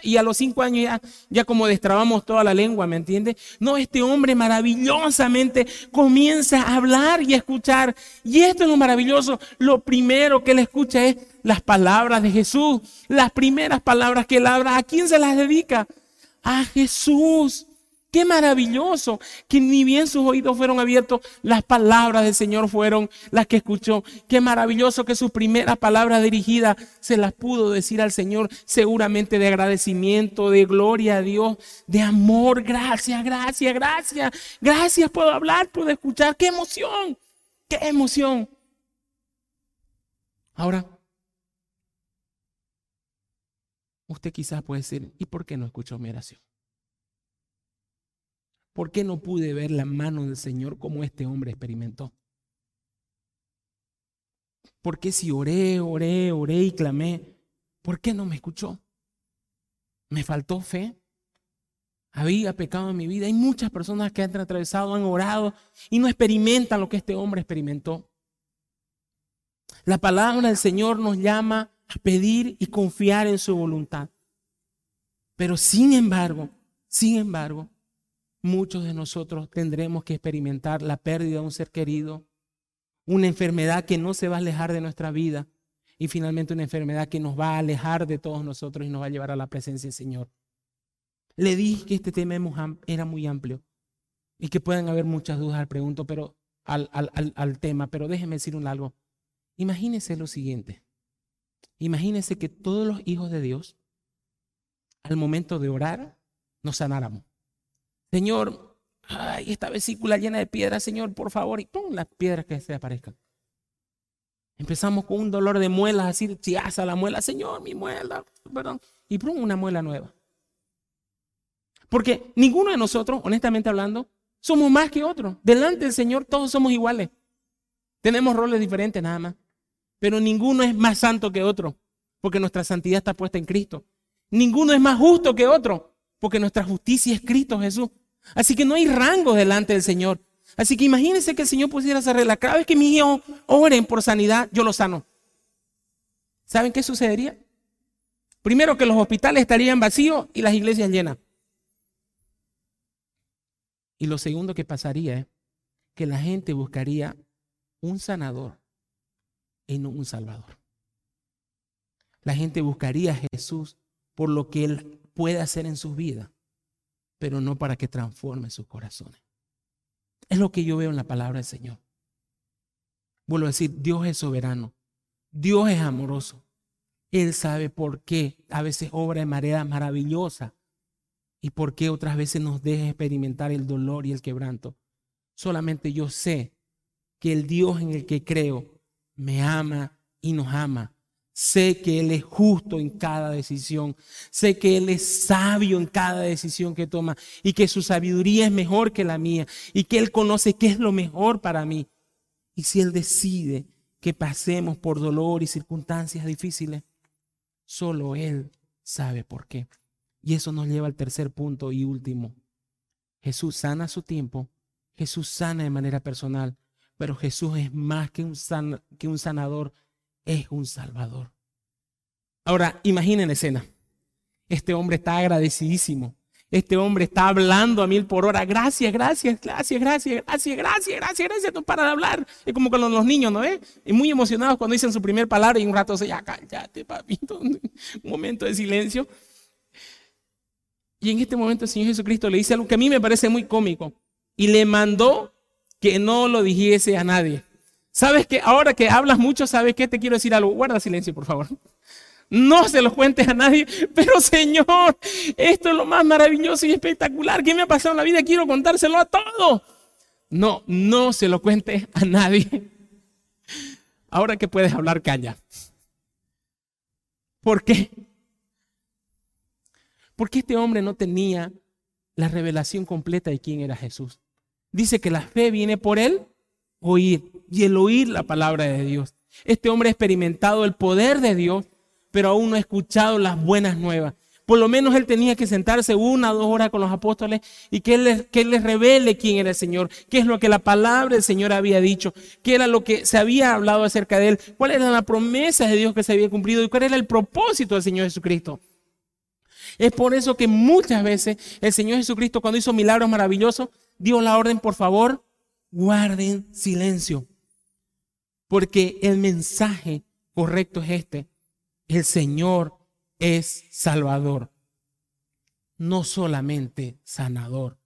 y a los cinco años ya, ya como destrabamos toda la lengua, ¿me entiende? No, este hombre maravillosamente comienza a hablar y a escuchar. Y esto es lo maravilloso. Lo primero que él escucha es las palabras de Jesús. Las primeras palabras que él habla. ¿A quién se las dedica? A Jesús. Qué maravilloso que ni bien sus oídos fueron abiertos, las palabras del Señor fueron las que escuchó. Qué maravilloso que sus primeras palabras dirigidas se las pudo decir al Señor, seguramente de agradecimiento, de gloria a Dios, de amor. Gracias, gracias, gracias. Gracias, puedo hablar, puedo escuchar. Qué emoción, qué emoción. Ahora, usted quizás puede decir, ¿y por qué no escuchó mi oración? ¿Por qué no pude ver la mano del Señor como este hombre experimentó? ¿Por qué si oré, oré, oré y clamé, ¿por qué no me escuchó? ¿Me faltó fe? Había pecado en mi vida. Hay muchas personas que han atravesado, han orado y no experimentan lo que este hombre experimentó. La palabra del Señor nos llama a pedir y confiar en su voluntad. Pero sin embargo, sin embargo, muchos de nosotros tendremos que experimentar la pérdida de un ser querido, una enfermedad que no se va a alejar de nuestra vida y finalmente una enfermedad que nos va a alejar de todos nosotros y nos va a llevar a la presencia del Señor. Le dije que este tema era muy amplio y que pueden haber muchas dudas al pregunto, pero al, tema, pero déjeme decir un algo. Imagínese lo siguiente. Imagínese que todos los hijos de Dios, al momento de orar, nos sanáramos. Señor, ay, esta vesícula llena de piedras, Señor, por favor, y ¡pum! las piedras que se aparezcan. Empezamos con un dolor de muelas, así, chiaza la muela, Señor, mi muela, perdón, y ¡pum! una muela nueva. Porque ninguno de nosotros, honestamente hablando, somos más que otro. Delante del Señor todos somos iguales. Tenemos roles diferentes nada más. Pero ninguno es más santo que otro, porque nuestra santidad está puesta en Cristo. Ninguno es más justo que otro, porque nuestra justicia es Cristo Jesús. Así que no hay rango delante del Señor. Así que imagínense que el Señor pusiera esa regla. Cada vez que mis hijos oren por sanidad, yo los sano. ¿Saben qué sucedería? Primero que los hospitales estarían vacíos y las iglesias llenas. Y lo segundo que pasaría es que la gente buscaría un sanador y no un salvador. La gente buscaría a Jesús por lo que Él puede hacer en sus vidas pero no para que transforme sus corazones. Es lo que yo veo en la palabra del Señor. Vuelvo a decir, Dios es soberano, Dios es amoroso. Él sabe por qué a veces obra de manera maravillosa y por qué otras veces nos deja experimentar el dolor y el quebranto. Solamente yo sé que el Dios en el que creo me ama y nos ama Sé que Él es justo en cada decisión. Sé que Él es sabio en cada decisión que toma y que su sabiduría es mejor que la mía y que Él conoce qué es lo mejor para mí. Y si Él decide que pasemos por dolor y circunstancias difíciles, solo Él sabe por qué. Y eso nos lleva al tercer punto y último. Jesús sana a su tiempo, Jesús sana de manera personal, pero Jesús es más que un, que un sanador es un Salvador. Ahora, imaginen la escena. Este hombre está agradecidísimo. Este hombre está hablando a mil por hora. Gracias, gracias, gracias, gracias, gracias, gracias, gracias, gracias. No para de hablar. Es como con los niños, ¿no ves? Y muy emocionados cuando dicen su primer palabra y un rato se ya cállate, papito. Un momento de silencio. Y en este momento el Señor Jesucristo le dice algo que a mí me parece muy cómico. Y le mandó que no lo dijese a nadie. ¿Sabes que ahora que hablas mucho, sabes qué? Te quiero decir algo. Guarda silencio, por favor. No se lo cuentes a nadie. Pero Señor, esto es lo más maravilloso y espectacular que me ha pasado en la vida. Quiero contárselo a todos. No, no se lo cuentes a nadie. Ahora que puedes hablar, calla. ¿Por qué? Porque este hombre no tenía la revelación completa de quién era Jesús. Dice que la fe viene por él oír y el oír la palabra de Dios. Este hombre ha experimentado el poder de Dios, pero aún no ha escuchado las buenas nuevas. Por lo menos él tenía que sentarse una o dos horas con los apóstoles y que él, les, que les revele quién era el Señor, qué es lo que la palabra del Señor había dicho, qué era lo que se había hablado acerca de él, cuál era la promesa de Dios que se había cumplido y cuál era el propósito del Señor Jesucristo. Es por eso que muchas veces el Señor Jesucristo cuando hizo milagros maravillosos dio la orden, por favor, guarden silencio. Porque el mensaje correcto es este. El Señor es salvador, no solamente sanador.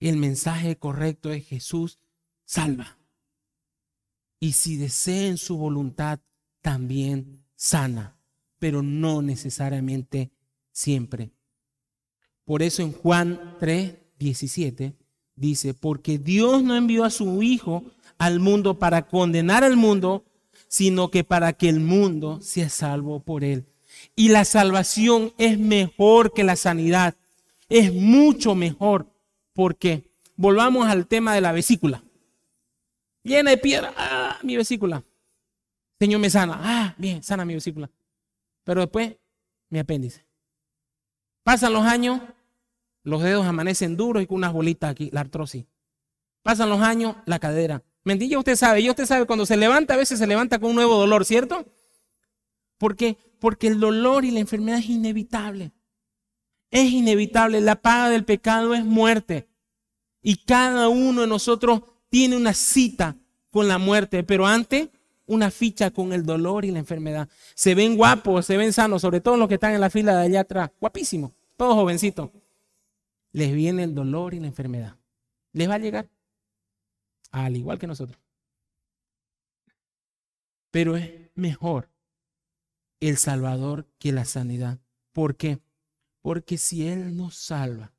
El mensaje correcto es Jesús salva. Y si deseen su voluntad, también sana, pero no necesariamente siempre. Por eso en Juan 3, 17 dice, porque Dios no envió a su Hijo al mundo para condenar al mundo, sino que para que el mundo sea salvo por él. Y la salvación es mejor que la sanidad. Es mucho mejor. porque Volvamos al tema de la vesícula. Llena de piedra. Ah, mi vesícula. Señor me sana. Ah, bien, sana mi vesícula. Pero después, mi apéndice. Pasan los años, los dedos amanecen duros y con unas bolitas aquí, la artrosis. Pasan los años, la cadera. Mentilla, usted sabe, y usted sabe, cuando se levanta, a veces se levanta con un nuevo dolor, ¿cierto? ¿Por qué? Porque el dolor y la enfermedad es inevitable. Es inevitable. La paga del pecado es muerte. Y cada uno de nosotros tiene una cita con la muerte, pero antes una ficha con el dolor y la enfermedad. Se ven guapos, se ven sanos, sobre todo los que están en la fila de allá atrás. Guapísimos, todos jovencitos. Les viene el dolor y la enfermedad. Les va a llegar. Al igual que nosotros. Pero es mejor el Salvador que la sanidad. ¿Por qué? Porque si Él nos salva,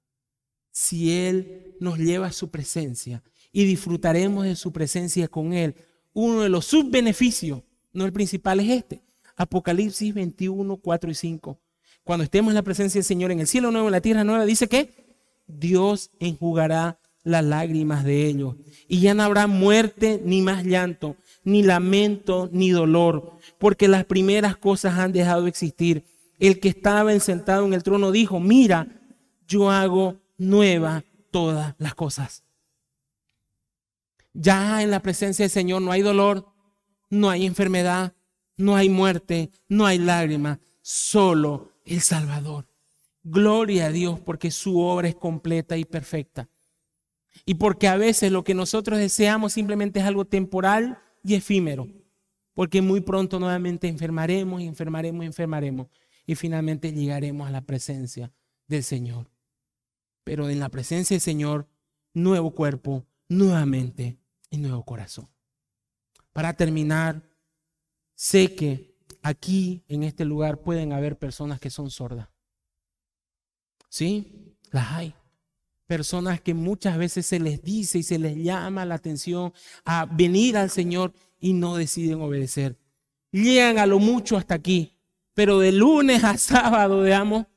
si Él nos lleva a su presencia y disfrutaremos de su presencia con Él, uno de los subbeneficios, no el principal, es este. Apocalipsis 21, 4 y 5. Cuando estemos en la presencia del Señor en el cielo nuevo, en la tierra nueva, dice que Dios enjugará las lágrimas de ellos y ya no habrá muerte ni más llanto, ni lamento, ni dolor, porque las primeras cosas han dejado de existir. El que estaba sentado en el trono dijo, mira, yo hago nueva todas las cosas. Ya en la presencia del Señor no hay dolor, no hay enfermedad, no hay muerte, no hay lágrimas, solo el Salvador. Gloria a Dios porque su obra es completa y perfecta. Y porque a veces lo que nosotros deseamos simplemente es algo temporal y efímero, porque muy pronto nuevamente enfermaremos y enfermaremos y enfermaremos y finalmente llegaremos a la presencia del Señor. Pero en la presencia del Señor, nuevo cuerpo, nuevamente y nuevo corazón. Para terminar, sé que aquí en este lugar pueden haber personas que son sordas. ¿Sí? Las hay personas que muchas veces se les dice y se les llama la atención a venir al Señor y no deciden obedecer. Llegan a lo mucho hasta aquí, pero de lunes a sábado, digamos,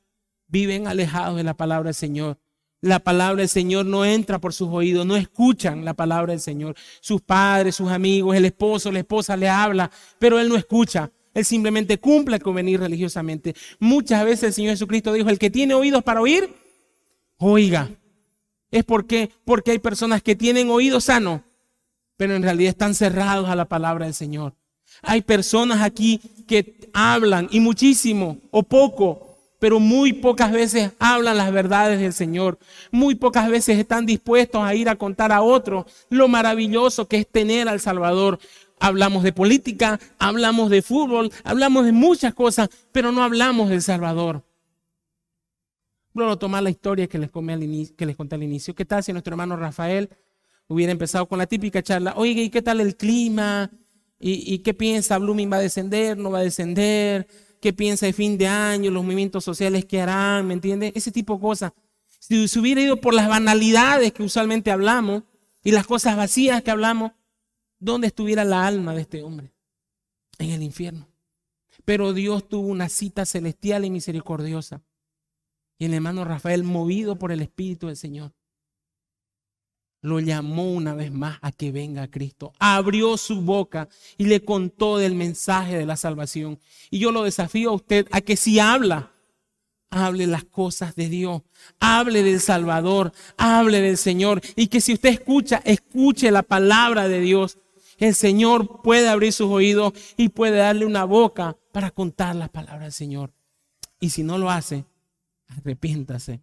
viven alejados de la palabra del Señor. La palabra del Señor no entra por sus oídos, no escuchan la palabra del Señor. Sus padres, sus amigos, el esposo, la esposa le habla, pero él no escucha. Él simplemente cumple con venir religiosamente. Muchas veces el Señor Jesucristo dijo, el que tiene oídos para oír, oiga es porque, porque hay personas que tienen oído sano, pero en realidad están cerrados a la palabra del Señor. Hay personas aquí que hablan y muchísimo o poco, pero muy pocas veces hablan las verdades del Señor. Muy pocas veces están dispuestos a ir a contar a otros lo maravilloso que es tener al Salvador. Hablamos de política, hablamos de fútbol, hablamos de muchas cosas, pero no hablamos del Salvador. Bueno, tomar la historia que les, que les conté al inicio. ¿Qué tal si nuestro hermano Rafael hubiera empezado con la típica charla, oiga, ¿y qué tal el clima? ¿Y, qué piensa? ¿Blooming va a descender? ¿No va a descender? ¿Qué piensa de fin de año? ¿Los movimientos sociales que harán? ¿Me entiende? Ese tipo de cosas. Si se hubiera ido por las banalidades que usualmente hablamos y las cosas vacías que hablamos, ¿dónde estuviera la alma de este hombre? En el infierno. Pero Dios tuvo una cita celestial y misericordiosa. Y el hermano Rafael, movido por el Espíritu del Señor, lo llamó una vez más a que venga a Cristo. Abrió su boca y le contó del mensaje de la salvación. Y yo lo desafío a usted a que si habla, hable las cosas de Dios, hable del Salvador, hable del Señor. Y que si usted escucha, escuche la palabra de Dios. El Señor puede abrir sus oídos y puede darle una boca para contar las palabras del Señor. Y si no lo hace, arrepiéntase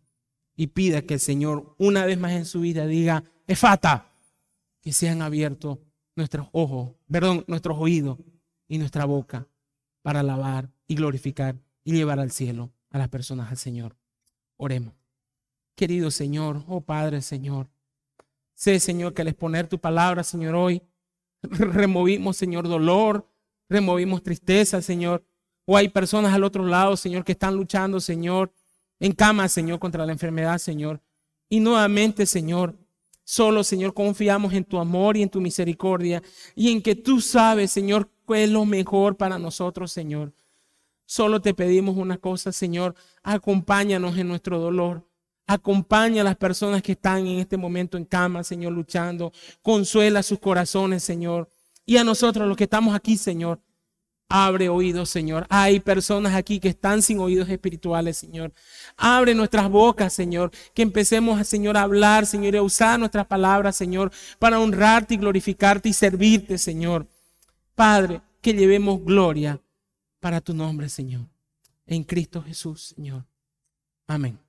y pida que el Señor una vez más en su vida diga, Efata, que sean abiertos nuestros ojos, perdón, nuestros oídos y nuestra boca para alabar y glorificar y llevar al cielo a las personas al Señor. Oremos. Querido Señor, oh Padre Señor, sé Señor que al exponer tu palabra, Señor, hoy removimos, Señor, dolor, removimos tristeza, Señor. O hay personas al otro lado, Señor, que están luchando, Señor, en cama, Señor, contra la enfermedad, Señor. Y nuevamente, Señor, Solo, Señor, confiamos en tu amor y en tu misericordia y en que tú sabes, Señor, qué es lo mejor para nosotros, Señor. Solo te pedimos una cosa, Señor, acompáñanos en nuestro dolor. Acompaña a las personas que están en este momento en cama, Señor, luchando. Consuela sus corazones, Señor. Y a nosotros, los que estamos aquí, Señor, Abre oídos, Señor. Hay personas aquí que están sin oídos espirituales, Señor. Abre nuestras bocas, Señor. Que empecemos, Señor, a hablar, Señor, y a usar nuestras palabras, Señor, para honrarte y glorificarte y servirte, Señor. Padre, que llevemos gloria para tu nombre, Señor. En Cristo Jesús, Señor. Amén.